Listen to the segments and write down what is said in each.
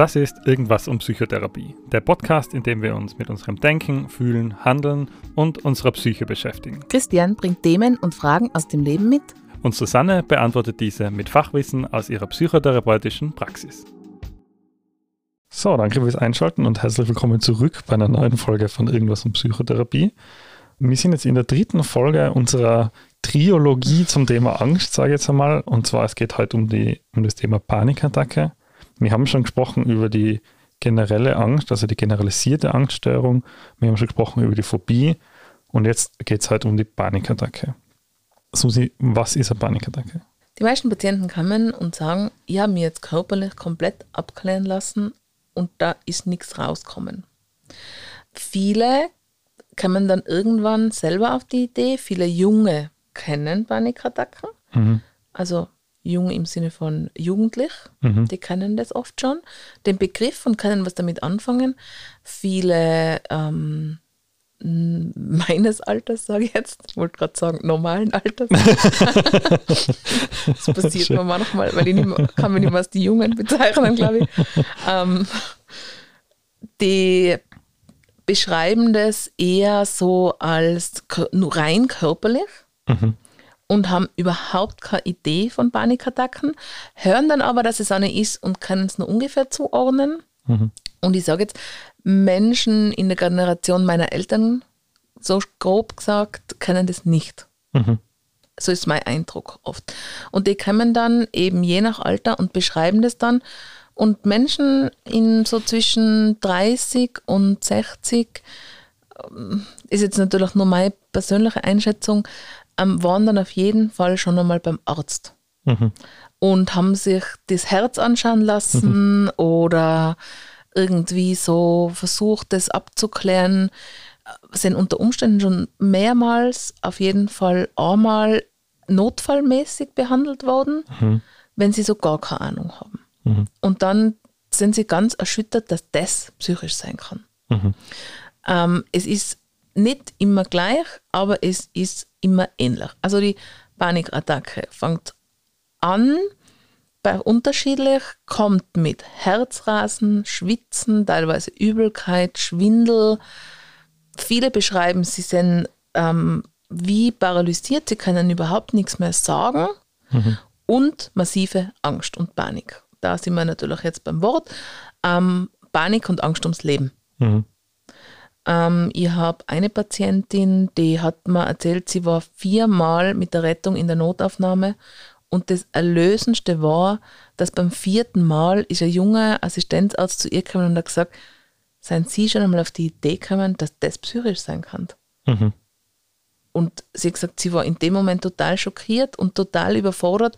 Das ist Irgendwas um Psychotherapie, der Podcast, in dem wir uns mit unserem Denken, Fühlen, Handeln und unserer Psyche beschäftigen. Christian bringt Themen und Fragen aus dem Leben mit. Und Susanne beantwortet diese mit Fachwissen aus ihrer psychotherapeutischen Praxis. So, danke fürs Einschalten und herzlich willkommen zurück bei einer neuen Folge von Irgendwas um Psychotherapie. Wir sind jetzt in der dritten Folge unserer Triologie zum Thema Angst, sage ich jetzt einmal. Und zwar, es geht heute um, die, um das Thema Panikattacke. Wir haben schon gesprochen über die generelle Angst, also die generalisierte Angststörung. Wir haben schon gesprochen über die Phobie. Und jetzt geht es halt um die Panikattacke. Susi, was ist eine Panikattacke? Die meisten Patienten kommen und sagen, ich habe mich jetzt körperlich komplett abklären lassen und da ist nichts rausgekommen. Viele kommen dann irgendwann selber auf die Idee, viele Junge kennen Panikattacken. Mhm. Also jung im Sinne von jugendlich, mhm. die kennen das oft schon, den Begriff und können was damit anfangen. Viele ähm, meines Alters, sage ich jetzt, ich wollte gerade sagen, normalen Alters. das passiert Schön. mir manchmal, weil ich nicht mehr, kann mich nicht mehr als die Jungen bezeichnen, glaube ich. Ähm, die beschreiben das eher so als nur rein körperlich. Mhm und haben überhaupt keine Idee von Panikattacken, hören dann aber, dass es eine ist und können es nur ungefähr zuordnen. Mhm. Und ich sage jetzt, Menschen in der Generation meiner Eltern, so grob gesagt, kennen das nicht. Mhm. So ist mein Eindruck oft. Und die kommen dann eben je nach Alter und beschreiben das dann. Und Menschen in so zwischen 30 und 60 ähm, ist jetzt natürlich nur meine persönliche Einschätzung, ähm, waren dann auf jeden Fall schon einmal beim Arzt mhm. und haben sich das Herz anschauen lassen mhm. oder irgendwie so versucht, das abzuklären, sind unter Umständen schon mehrmals auf jeden Fall einmal notfallmäßig behandelt worden, mhm. wenn sie so gar keine Ahnung haben. Mhm. Und dann sind sie ganz erschüttert, dass das psychisch sein kann. Mhm. Ähm, es ist nicht immer gleich, aber es ist immer ähnlich. Also die Panikattacke fängt an, bei unterschiedlich, kommt mit Herzrasen, Schwitzen, teilweise Übelkeit, Schwindel. Viele beschreiben, sie sind ähm, wie paralysiert, sie können überhaupt nichts mehr sagen mhm. und massive Angst und Panik. Da sind wir natürlich jetzt beim Wort. Ähm, Panik und Angst ums Leben. Mhm. Ähm, ich habe eine Patientin, die hat mir erzählt, sie war viermal mit der Rettung in der Notaufnahme und das Erlösendste war, dass beim vierten Mal ist ein junger Assistenzarzt zu ihr gekommen und hat gesagt, seien Sie schon einmal auf die Idee gekommen, dass das psychisch sein kann? Mhm. Und sie hat gesagt, sie war in dem Moment total schockiert und total überfordert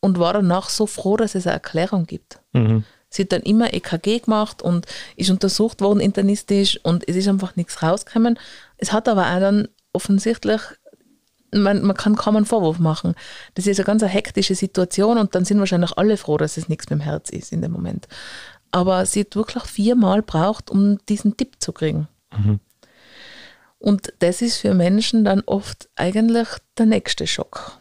und war danach so froh, dass es eine Erklärung gibt. Mhm. Sie hat dann immer EKG gemacht und ist untersucht worden internistisch und es ist einfach nichts rausgekommen. Es hat aber auch dann offensichtlich, man, man kann kaum einen Vorwurf machen. Das ist eine ganz hektische Situation und dann sind wahrscheinlich alle froh, dass es nichts mit dem Herz ist in dem Moment. Aber sie hat wirklich viermal braucht, um diesen Tipp zu kriegen. Mhm. Und das ist für Menschen dann oft eigentlich der nächste Schock.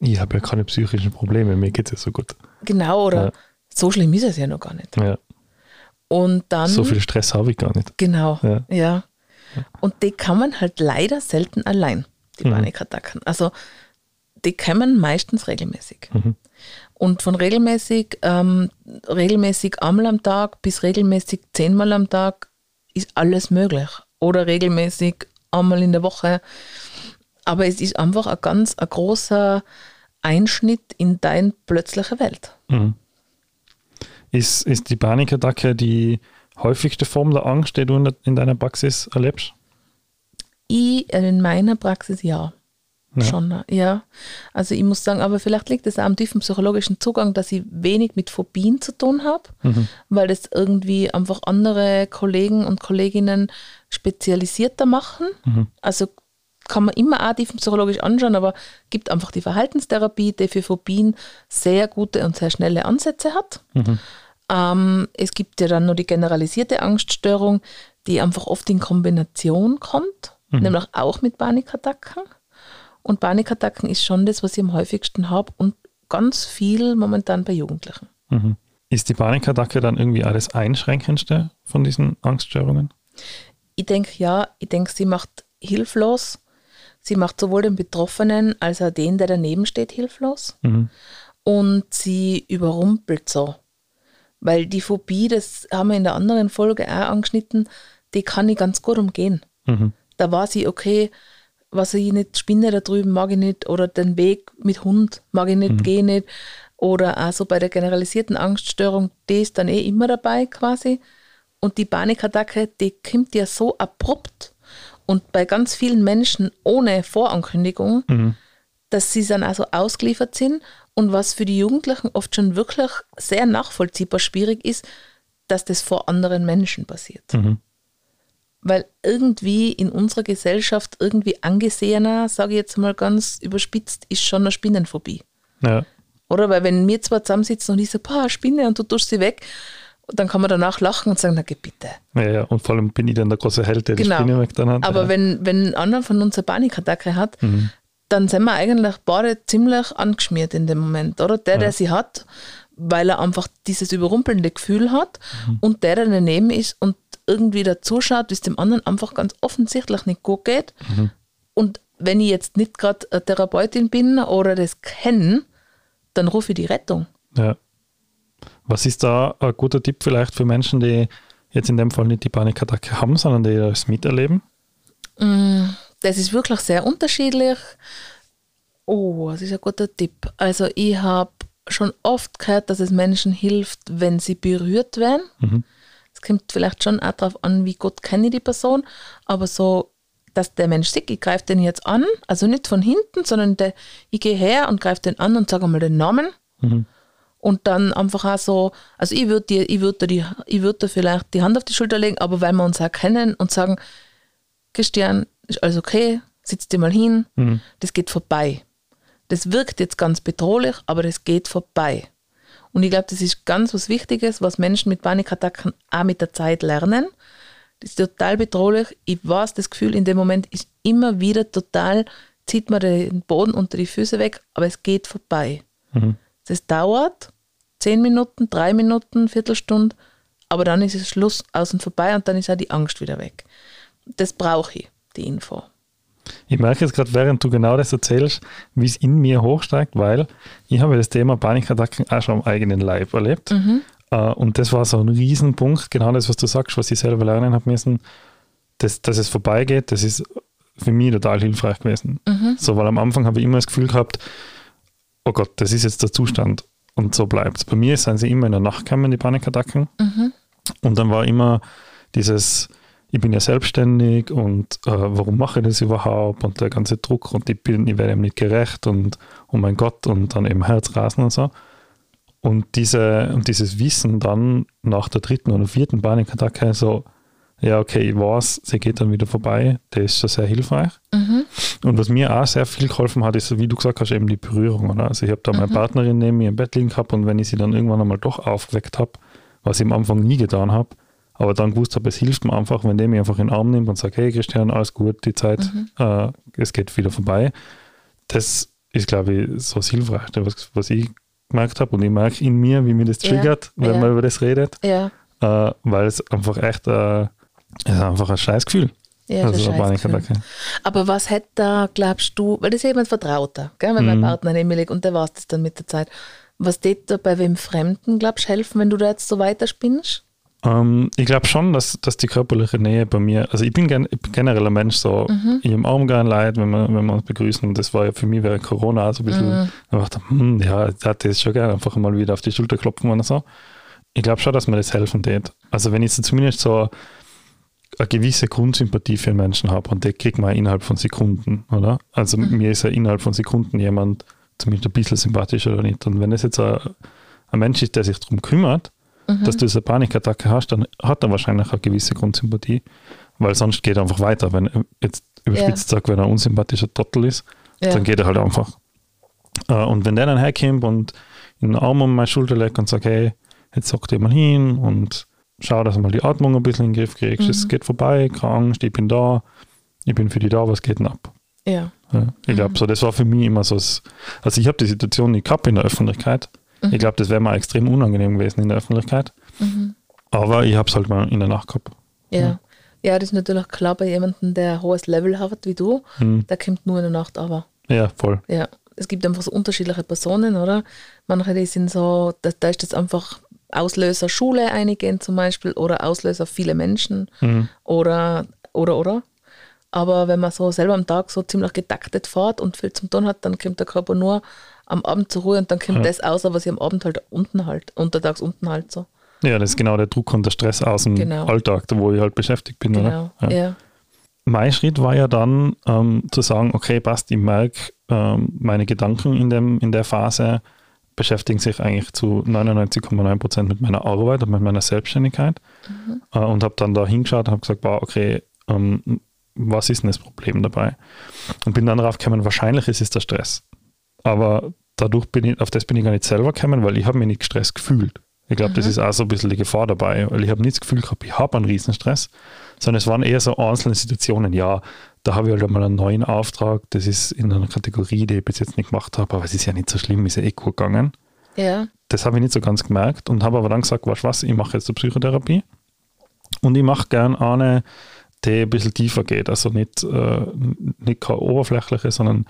Ich habe ja keine psychischen Probleme, mir geht es ja so gut. Genau, oder ja. So schlimm ist es ja noch gar nicht. Ja. Und dann. So viel Stress habe ich gar nicht. Genau. Ja. ja. Und die kann man halt leider selten allein, die mhm. Panikattacken. Also die kommen meistens regelmäßig. Mhm. Und von regelmäßig, ähm, regelmäßig einmal am Tag bis regelmäßig zehnmal am Tag ist alles möglich. Oder regelmäßig einmal in der Woche. Aber es ist einfach ein ganz ein großer Einschnitt in deine plötzliche Welt. Mhm. Ist, ist die Panikattacke die häufigste Form der Angst, die du in deiner Praxis erlebst? Ich, äh, in meiner Praxis ja. ja. Schon, ja. Also ich muss sagen, aber vielleicht liegt es auch am tiefen psychologischen Zugang, dass ich wenig mit Phobien zu tun habe, mhm. weil das irgendwie einfach andere Kollegen und Kolleginnen spezialisierter machen. Mhm. Also kann man immer auch tiefenpsychologisch anschauen, aber gibt einfach die Verhaltenstherapie, die für Phobien sehr gute und sehr schnelle Ansätze hat. Mhm. Ähm, es gibt ja dann noch die generalisierte Angststörung, die einfach oft in Kombination kommt, mhm. nämlich auch mit Panikattacken. Und Panikattacken ist schon das, was ich am häufigsten habe und ganz viel momentan bei Jugendlichen. Mhm. ist die Panikattacke dann irgendwie alles Einschränkendste von diesen Angststörungen? Ich denke ja, ich denke, sie macht hilflos. Sie macht sowohl den Betroffenen als auch den, der daneben steht, hilflos. Mhm. Und sie überrumpelt so. Weil die Phobie, das haben wir in der anderen Folge auch angeschnitten, die kann ich ganz gut umgehen. Mhm. Da war sie, okay, was ich nicht, Spinne da drüben mag ich nicht, oder den Weg mit Hund mag ich nicht, mhm. gehe nicht. Oder auch so bei der generalisierten Angststörung, die ist dann eh immer dabei quasi. Und die Panikattacke, die kommt ja so abrupt und bei ganz vielen Menschen ohne Vorankündigung, mhm. dass sie dann also ausgeliefert sind. Und was für die Jugendlichen oft schon wirklich sehr nachvollziehbar schwierig ist, dass das vor anderen Menschen passiert. Mhm. Weil irgendwie in unserer Gesellschaft irgendwie angesehener, sage ich jetzt mal ganz überspitzt, ist schon eine Spinnenphobie. Ja. Oder? Weil wenn wir zwar zusammensitzen und ich sage, so, Spinne und du tust sie weg, dann kann man danach lachen und sagen, na geh bitte. Ja, ja, und vor allem bin ich dann der große Held, der genau. die Spinne weg dann hat. Aber ja. wenn, wenn einer von uns eine Panikattacke hat, mhm. Dann sind wir eigentlich beide ziemlich angeschmiert in dem Moment, oder? Der, ja. der sie hat, weil er einfach dieses überrumpelnde Gefühl hat mhm. und der, der daneben ist und irgendwie dazuschaut, wie es dem anderen einfach ganz offensichtlich nicht gut geht. Mhm. Und wenn ich jetzt nicht gerade Therapeutin bin oder das kenne, dann rufe ich die Rettung. Ja. Was ist da ein guter Tipp vielleicht für Menschen, die jetzt in dem Fall nicht die Panikattacke haben, sondern die das miterleben? Mm, das ist wirklich sehr unterschiedlich. Oh, das ist ein guter Tipp. Also ich habe schon oft gehört, dass es Menschen hilft, wenn sie berührt werden. Mhm. Es kommt vielleicht schon auch darauf an, wie gut kenne ich die Person, aber so, dass der Mensch sieht, ich greife den jetzt an, also nicht von hinten, sondern der, ich gehe her und greife den an und sage mal den Namen. Mhm und dann einfach auch so, also ich würde dir, ich würde die, ich würde vielleicht die Hand auf die Schulter legen, aber weil wir uns auch kennen und sagen, Christian, ist alles okay, sitz dir mal hin, mhm. das geht vorbei. Das wirkt jetzt ganz bedrohlich, aber das geht vorbei. Und ich glaube, das ist ganz was Wichtiges, was Menschen mit Panikattacken auch mit der Zeit lernen. Das ist total bedrohlich. Ich weiß, das Gefühl in dem Moment ist immer wieder total, zieht man den Boden unter die Füße weg, aber es geht vorbei. Mhm. Das dauert, zehn Minuten, drei Minuten, Viertelstunde, aber dann ist es Schluss, außen vorbei und dann ist auch die Angst wieder weg. Das brauche ich, die Info. Ich merke jetzt gerade, während du genau das erzählst, wie es in mir hochsteigt, weil ich habe das Thema Panikattacken auch schon am eigenen Leib erlebt. Mhm. Uh, und das war so ein Riesenpunkt, genau das, was du sagst, was ich selber lernen habe müssen, dass, dass es vorbeigeht, das ist für mich total hilfreich gewesen. Mhm. So, weil am Anfang habe ich immer das Gefühl gehabt, oh Gott, das ist jetzt der Zustand und so bleibt es. Bei mir sind sie immer in der Nacht gekommen, die Panikattacken. Mhm. Und dann war immer dieses, ich bin ja selbstständig und äh, warum mache ich das überhaupt und der ganze Druck und ich, bin, ich werde ihm nicht gerecht und oh mein Gott und dann eben Herzrasen und so. Und, diese, und dieses Wissen dann nach der dritten oder vierten Panikattacke so, ja, okay, ich weiß, sie geht dann wieder vorbei, das ist schon sehr hilfreich. Mhm. Und was mir auch sehr viel geholfen hat, ist, wie du gesagt hast, eben die Berührung. Oder? Also ich habe da meine mhm. Partnerin neben mir im Bett liegen gehabt und wenn ich sie dann irgendwann einmal doch aufgeweckt habe, was ich am Anfang nie getan habe, aber dann gewusst habe, es hilft mir einfach, wenn der mich einfach in den Arm nimmt und sagt, hey Christian, alles gut, die Zeit, mhm. äh, es geht wieder vorbei. Das ist, glaube ich, so das Hilfreichste, was, was ich gemerkt habe und ich merke in mir, wie mir das triggert, ja. wenn ja. man über das redet, ja. äh, weil es einfach echt äh, ist einfach ein Scheißgefühl. Ja, also Panikattacke. Aber was hätte da, glaubst du, weil das ist ja jemand Vertrauter, gell, wenn mhm. mein Partner neben mir liegt und der weiß das dann mit der Zeit. Was tät da bei wem Fremden, glaubst du, helfen, wenn du da jetzt so weiterspinnst? Ähm, ich glaube schon, dass, dass die körperliche Nähe bei mir, also ich bin, gen, ich bin generell ein Mensch, so, mhm. ich umarme gerne Leid, wenn wir, wenn wir uns begrüßen. Und das war ja für mich während Corona so ein bisschen, mhm. ich dachte, hm, ja, ich hatte es schon gerne, einfach mal wieder auf die Schulter klopfen oder so. Ich glaube schon, dass mir das helfen tät. Also wenn ich so zumindest so eine gewisse Grundsympathie für einen Menschen habe und die kriegt man innerhalb von Sekunden, oder? Also mhm. mir ist ja innerhalb von Sekunden jemand zumindest ein bisschen sympathisch oder nicht. Und wenn es jetzt ein, ein, Mensch ist, der sich darum kümmert, mhm. dass du diese Panikattacke hast, dann hat er wahrscheinlich eine gewisse Grundsympathie, weil sonst geht er einfach weiter. Wenn er jetzt überspitzt ja. sagt, wenn er ein unsympathischer Trottel ist, ja. dann geht er halt einfach. Äh, und wenn der dann herkommt und in den Arm um meine Schulter legt und sagt, hey, jetzt sagt ihr mal hin und schau, dass du mal die Atmung ein bisschen in den Griff kriegst. Mhm. Es geht vorbei, keine Angst, ich bin da, ich bin für dich da, was geht denn ab? Ja. ja ich glaube, mhm. so, das war für mich immer so, also ich habe die Situation nicht gehabt in der Öffentlichkeit. Mhm. Ich glaube, das wäre mir extrem unangenehm gewesen in der Öffentlichkeit. Mhm. Aber ich habe es halt mal in der Nacht gehabt. Ja. ja. ja. das ist natürlich klar bei jemandem, der ein hohes Level hat wie du, mhm. der kommt nur in der Nacht aber. Ja, voll. Ja, es gibt einfach so unterschiedliche Personen, oder? Manche, die sind so, da, da ist das einfach Auslöser Schule eingehen zum Beispiel oder Auslöser viele Menschen mhm. oder, oder, oder. Aber wenn man so selber am Tag so ziemlich getaktet fährt und viel zum tun hat, dann kommt der Körper nur am Abend zur Ruhe und dann kommt ja. das aus, was ich am Abend halt unten halt, untertags unten halt so. Ja, das ist genau der Druck und der Stress aus dem genau. Alltag, wo ich halt beschäftigt bin. Genau, oder? Ja. ja. Mein Schritt war ja dann ähm, zu sagen, okay, passt, ich merke, ähm, meine Gedanken in, dem, in der Phase beschäftigen sich eigentlich zu 99,9 Prozent mit meiner Arbeit und mit meiner Selbstständigkeit mhm. äh, und habe dann da hingeschaut und habe gesagt, wow, okay, ähm, was ist denn das Problem dabei? Und bin dann darauf gekommen, wahrscheinlich ist es der Stress. Aber dadurch bin ich, auf das bin ich gar nicht selber gekommen, weil ich habe mich nicht gestresst gefühlt. Ich glaube, mhm. das ist auch so ein bisschen die Gefahr dabei, weil ich habe nicht das Gefühl gehabt, ich habe einen Riesenstress, sondern es waren eher so einzelne Situationen. Ja, da habe ich halt einmal einen neuen Auftrag, das ist in einer Kategorie, die ich bis jetzt nicht gemacht habe, aber es ist ja nicht so schlimm, ist ja eh gut gegangen. Ja. Das habe ich nicht so ganz gemerkt und habe aber dann gesagt, weißt du was, ich mache jetzt eine Psychotherapie und ich mache gern eine, die ein bisschen tiefer geht, also nicht, äh, nicht keine oberflächliche, sondern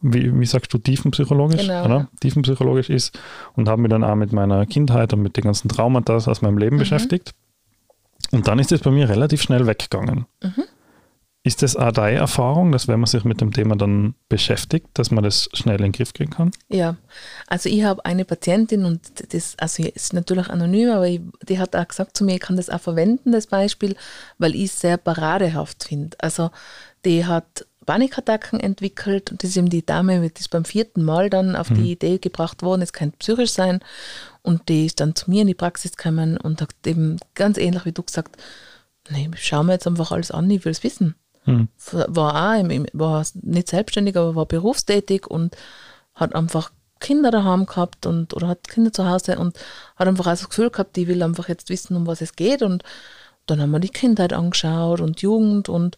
wie, wie sagst du, tiefenpsychologisch, genau. oder? Tiefenpsychologisch ist und habe mich dann auch mit meiner Kindheit und mit den ganzen Traumata aus meinem Leben mhm. beschäftigt. Und dann ist es bei mir relativ schnell weggegangen. Mhm. Ist das auch deine Erfahrung, dass wenn man sich mit dem Thema dann beschäftigt, dass man das schnell in den Griff kriegen kann? Ja, also ich habe eine Patientin und das also ist natürlich anonym, aber ich, die hat auch gesagt zu mir, ich kann das auch verwenden, das Beispiel, weil ich es sehr paradehaft finde. Also die hat Panikattacken entwickelt und das ist eben die Dame, die ist beim vierten Mal dann auf mhm. die Idee gebracht worden, es kann psychisch sein und die ist dann zu mir in die Praxis gekommen und hat eben ganz ähnlich wie du gesagt, nee, schauen wir jetzt einfach alles an, ich will es wissen. Mhm. War auch im, war nicht selbstständig, aber war berufstätig und hat einfach Kinder daheim gehabt und oder hat Kinder zu Hause und hat einfach auch das Gefühl gehabt, die will einfach jetzt wissen, um was es geht und dann haben wir die Kindheit angeschaut und Jugend und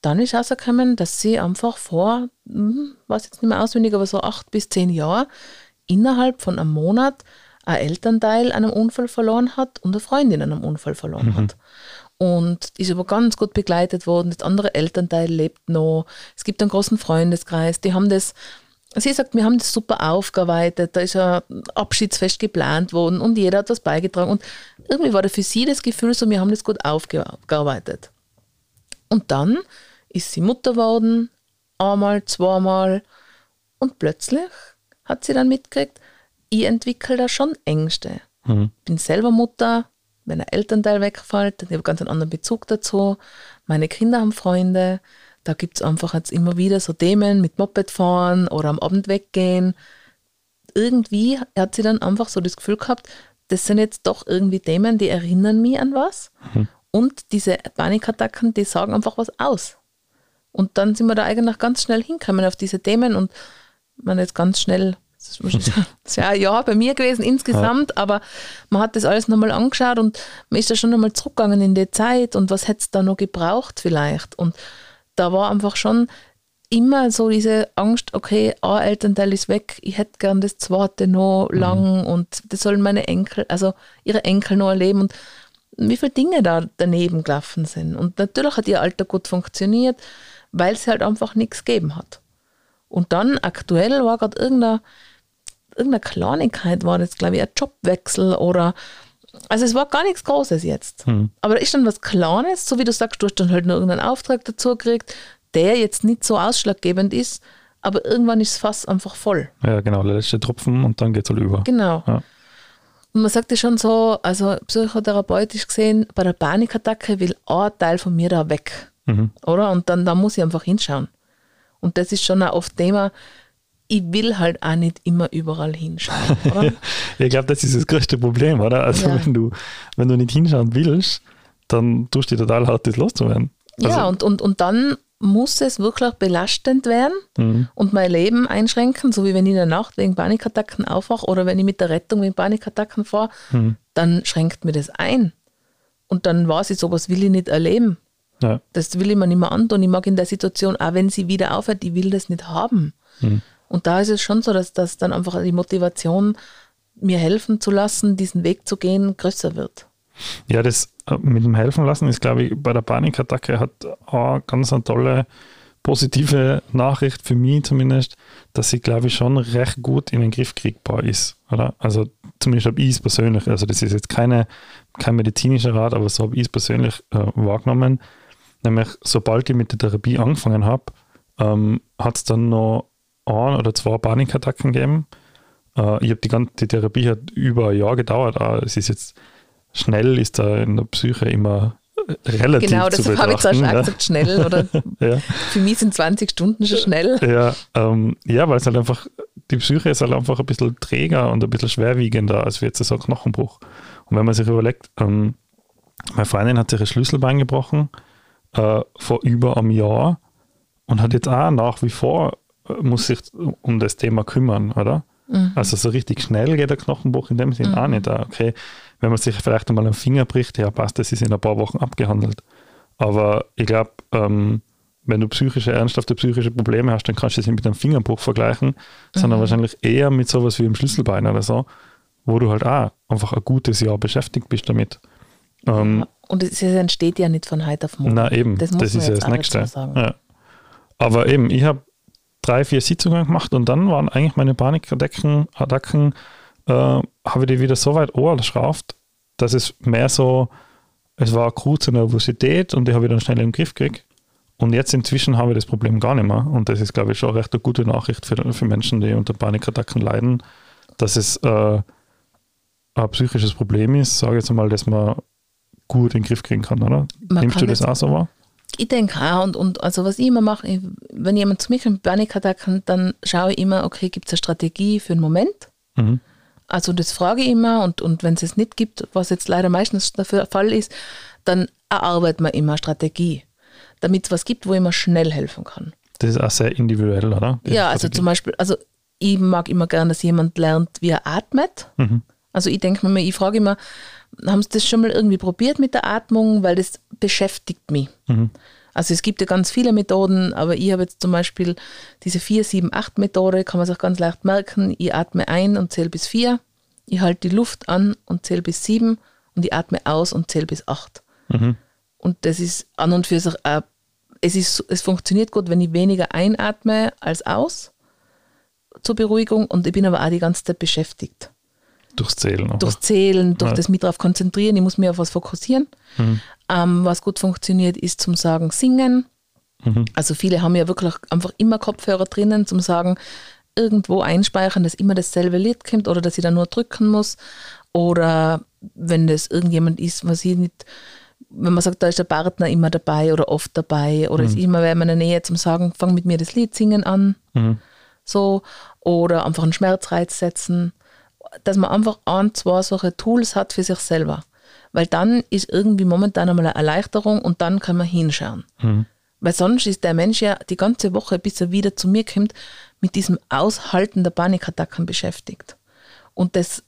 dann ist herausgekommen, dass sie einfach vor, hm, weiß jetzt nicht mehr auswendig, aber so acht bis zehn Jahre innerhalb von einem Monat ein Elternteil an einem Unfall verloren hat und eine Freundin an einem Unfall verloren mhm. hat. Und ist aber ganz gut begleitet worden. Das andere Elternteil lebt noch. Es gibt einen großen Freundeskreis. Die haben das, sie sagt, wir haben das super aufgearbeitet. Da ist ein Abschiedsfest geplant worden und jeder hat was beigetragen. Und irgendwie war da für sie das Gefühl so, wir haben das gut aufgearbeitet. Und dann ist sie Mutter geworden, einmal, zweimal und plötzlich hat sie dann mitgekriegt, ich entwickle da schon Ängste. Mhm. Bin selber Mutter, wenn ein Elternteil wegfällt, dann habe ich ganz einen anderen Bezug dazu. Meine Kinder haben Freunde, da gibt es einfach jetzt immer wieder so Themen mit Moped fahren oder am Abend weggehen. Irgendwie hat sie dann einfach so das Gefühl gehabt, das sind jetzt doch irgendwie Themen, die erinnern mich an was. Mhm. Und diese Panikattacken, die sagen einfach was aus. Und dann sind wir da eigentlich ganz schnell hinkommen auf diese Themen und man jetzt ganz schnell, das ist ja ein Jahr bei mir gewesen insgesamt, ja. aber man hat das alles nochmal angeschaut und man ist da schon nochmal zurückgegangen in die Zeit und was hätte es da noch gebraucht vielleicht. Und da war einfach schon immer so diese Angst, okay, ein Elternteil ist weg, ich hätte gern das zweite noch mhm. lang und das sollen meine Enkel, also ihre Enkel noch erleben und wie viele Dinge da daneben gelaufen sind. Und natürlich hat ihr Alter gut funktioniert weil es halt einfach nichts gegeben hat. Und dann aktuell war gerade irgendeine, irgendeine Kleinigkeit, war das, glaube ich, ein Jobwechsel oder also es war gar nichts Großes jetzt. Hm. Aber da ist dann was Kleines, so wie du sagst, du hast dann halt noch irgendeinen Auftrag dazu gekriegt, der jetzt nicht so ausschlaggebend ist, aber irgendwann ist es fast einfach voll. Ja, genau, der letzte Tropfen und dann geht es halt über. Genau. Ja. Und man sagt ja schon so, also psychotherapeutisch gesehen, bei der Panikattacke will ein Teil von mir da weg. Mhm. Oder? Und dann da muss ich einfach hinschauen. Und das ist schon auch oft Thema, ich will halt auch nicht immer überall hinschauen. Oder? ich glaube, das ist das größte Problem, oder? Also ja. wenn du, wenn du nicht hinschauen willst, dann tust du total hart, das loszuwerden. Also, ja, und, und, und dann muss es wirklich belastend werden mhm. und mein Leben einschränken, so wie wenn ich in der Nacht wegen Panikattacken aufwache oder wenn ich mit der Rettung wegen Panikattacken fahre, mhm. dann schränkt mir das ein. Und dann weiß ich, sowas will ich nicht erleben. Ja. Das will ich mir nicht mehr antun. Ich mag in der Situation, auch wenn sie wieder aufhört, ich will das nicht haben. Mhm. Und da ist es schon so, dass das dann einfach die Motivation mir helfen zu lassen, diesen Weg zu gehen, größer wird. Ja, das äh, mit dem Helfen lassen ist, glaube ich, bei der Panikattacke hat auch ganz eine tolle positive Nachricht für mich zumindest, dass sie, glaube ich, schon recht gut in den Griff kriegbar ist. Oder? Also zumindest habe ich es persönlich, also das ist jetzt keine, kein medizinischer Rat, aber so habe ich es persönlich äh, wahrgenommen. Nämlich, sobald ich mit der Therapie angefangen habe, ähm, hat es dann noch ein oder zwei Panikattacken gegeben. Äh, ich habe die ganze Therapie hat über ein Jahr gedauert. Äh, es ist jetzt schnell, ist da in der Psyche immer relativ Genau, das habe ich zwar schon ja. gesagt, schnell oder ja. für mich sind 20 Stunden schon schnell. Ja, ähm, ja weil es halt einfach, die Psyche ist halt einfach ein bisschen träger und ein bisschen schwerwiegender als jetzt so ein Knochenbruch. Und wenn man sich überlegt, ähm, meine Freundin hat sich ein Schlüsselbein gebrochen äh, vor über einem Jahr und hat jetzt auch nach wie vor, äh, muss sich um das Thema kümmern, oder? Mhm. Also so richtig schnell geht der Knochenbruch in dem Sinn mhm. auch nicht. Okay, wenn man sich vielleicht einmal einen Finger bricht, ja passt, das ist in ein paar Wochen abgehandelt. Aber ich glaube, ähm, wenn du psychische, ernsthafte psychische Probleme hast, dann kannst du das nicht mit einem Fingerbruch vergleichen, mhm. sondern wahrscheinlich eher mit sowas wie einem Schlüsselbein oder so, wo du halt auch einfach ein gutes Jahr beschäftigt bist damit. Ähm, und es entsteht ja nicht von heute auf morgen. Na eben, das, das ist ja das Nächste. Ja. Aber eben, ich habe drei, vier Sitzungen gemacht und dann waren eigentlich meine Panikattacken, Attacken, äh, habe ich die wieder so weit angeschraubt, dass es mehr so, es war akute Nervosität und die habe ich dann schnell im Griff gekriegt. Und jetzt inzwischen habe ich das Problem gar nicht mehr. Und das ist, glaube ich, schon recht eine gute Nachricht für, für Menschen, die unter Panikattacken leiden, dass es äh, ein psychisches Problem ist, sage ich jetzt mal, dass man gut in den Griff kriegen kann, oder? Man Nimmst du das auch so wahr? Ich denke auch, und, und also was ich immer mache, wenn jemand zu mir kommt mit Panikattacken, dann schaue ich immer, okay, gibt es eine Strategie für einen Moment? Mhm. Also das frage ich immer und, und wenn es es nicht gibt, was jetzt leider meistens der Fall ist, dann erarbeiten wir immer eine Strategie, damit es was gibt, wo ich mir schnell helfen kann. Das ist auch sehr individuell, oder? Die ja, also zum Beispiel, also ich mag immer gerne, dass jemand lernt, wie er atmet. Mhm. Also ich denke mir, ich frage immer, haben Sie das schon mal irgendwie probiert mit der Atmung, weil das beschäftigt mich. Mhm. Also es gibt ja ganz viele Methoden, aber ich habe jetzt zum Beispiel diese 4, 7, 8 Methode, kann man sich auch ganz leicht merken. Ich atme ein und zähle bis 4, ich halte die Luft an und zähle bis 7 und ich atme aus und zähle bis 8. Mhm. Und das ist an und für sich, äh, es, ist, es funktioniert gut, wenn ich weniger einatme als aus zur Beruhigung und ich bin aber auch die ganze Zeit beschäftigt. Durchs Zählen. Durchs Zählen, durch ja. das mit darauf konzentrieren. Ich muss mich auf was fokussieren. Mhm. Ähm, was gut funktioniert, ist zum Sagen singen. Mhm. Also viele haben ja wirklich einfach immer Kopfhörer drinnen zum Sagen, irgendwo einspeichern, dass immer dasselbe Lied kommt oder dass ich da nur drücken muss. Oder wenn das irgendjemand ist, was ich nicht, wenn man sagt, da ist der Partner immer dabei oder oft dabei oder mhm. ist immer wer in meiner Nähe zum Sagen, fang mit mir das Lied singen an. Mhm. So. Oder einfach einen Schmerzreiz setzen dass man einfach ein, zwei solche Tools hat für sich selber. Weil dann ist irgendwie momentan einmal eine Erleichterung und dann kann man hinschauen. Mhm. Weil sonst ist der Mensch ja die ganze Woche, bis er wieder zu mir kommt, mit diesem Aushalten der Panikattacken beschäftigt. Und das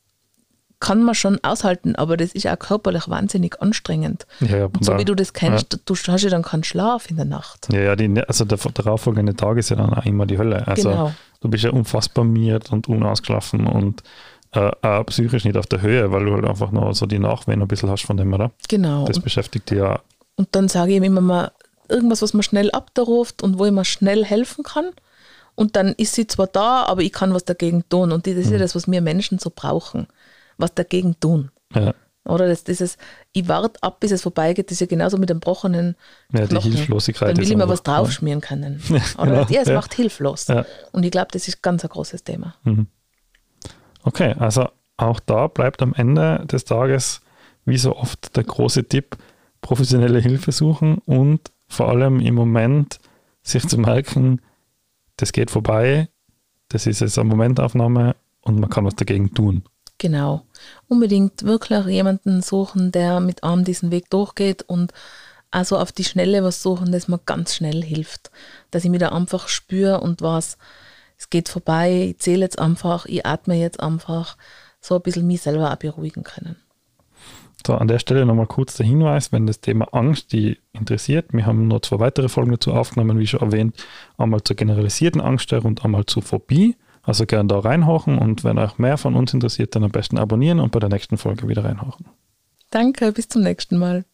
kann man schon aushalten, aber das ist auch körperlich wahnsinnig anstrengend. Ja, ja, so wie du das kennst, ja. du hast ja dann keinen Schlaf in der Nacht. Ja, ja, die, also der darauffolgende Tag ist ja dann auch immer die Hölle. Also genau. du bist ja unfassbar miert und unausgeschlafen und äh, auch psychisch nicht auf der Höhe, weil du halt einfach noch so die Nachwehen ein bisschen hast von dem, oder? Genau. Das beschäftigt dich ja. Und dann sage ich ihm immer mal irgendwas, was man schnell abruft und wo ich mir schnell helfen kann. Und dann ist sie zwar da, aber ich kann was dagegen tun. Und das ist mhm. ja das, was wir Menschen so brauchen. Was dagegen tun. Ja. Oder das, dieses, ich warte ab, bis es vorbeigeht, das ist ja genauso mit dem brochenen ja, die Hilflosigkeit. Dann will ich mir was draufschmieren können. Oder genau. ja, es ja. macht hilflos. Ja. Und ich glaube, das ist ganz ein großes Thema. Mhm. Okay, also auch da bleibt am Ende des Tages, wie so oft, der große Tipp, professionelle Hilfe suchen und vor allem im Moment sich zu merken, das geht vorbei, das ist jetzt eine Momentaufnahme und man kann was dagegen tun. Genau. Unbedingt wirklich jemanden suchen, der mit einem diesen Weg durchgeht und also auf die Schnelle was suchen, das mir ganz schnell hilft. Dass ich mich da einfach spüre und was, es geht vorbei, ich zähle jetzt einfach, ich atme jetzt einfach, so ein bisschen mich selber auch beruhigen können. So, an der Stelle nochmal kurz der Hinweis, wenn das Thema Angst die interessiert. Wir haben noch zwei weitere Folgen dazu aufgenommen, wie schon erwähnt. Einmal zur generalisierten Angststörung und einmal zur Phobie. Also gern da reinhorchen und wenn euch mehr von uns interessiert, dann am besten abonnieren und bei der nächsten Folge wieder reinhorchen. Danke, bis zum nächsten Mal.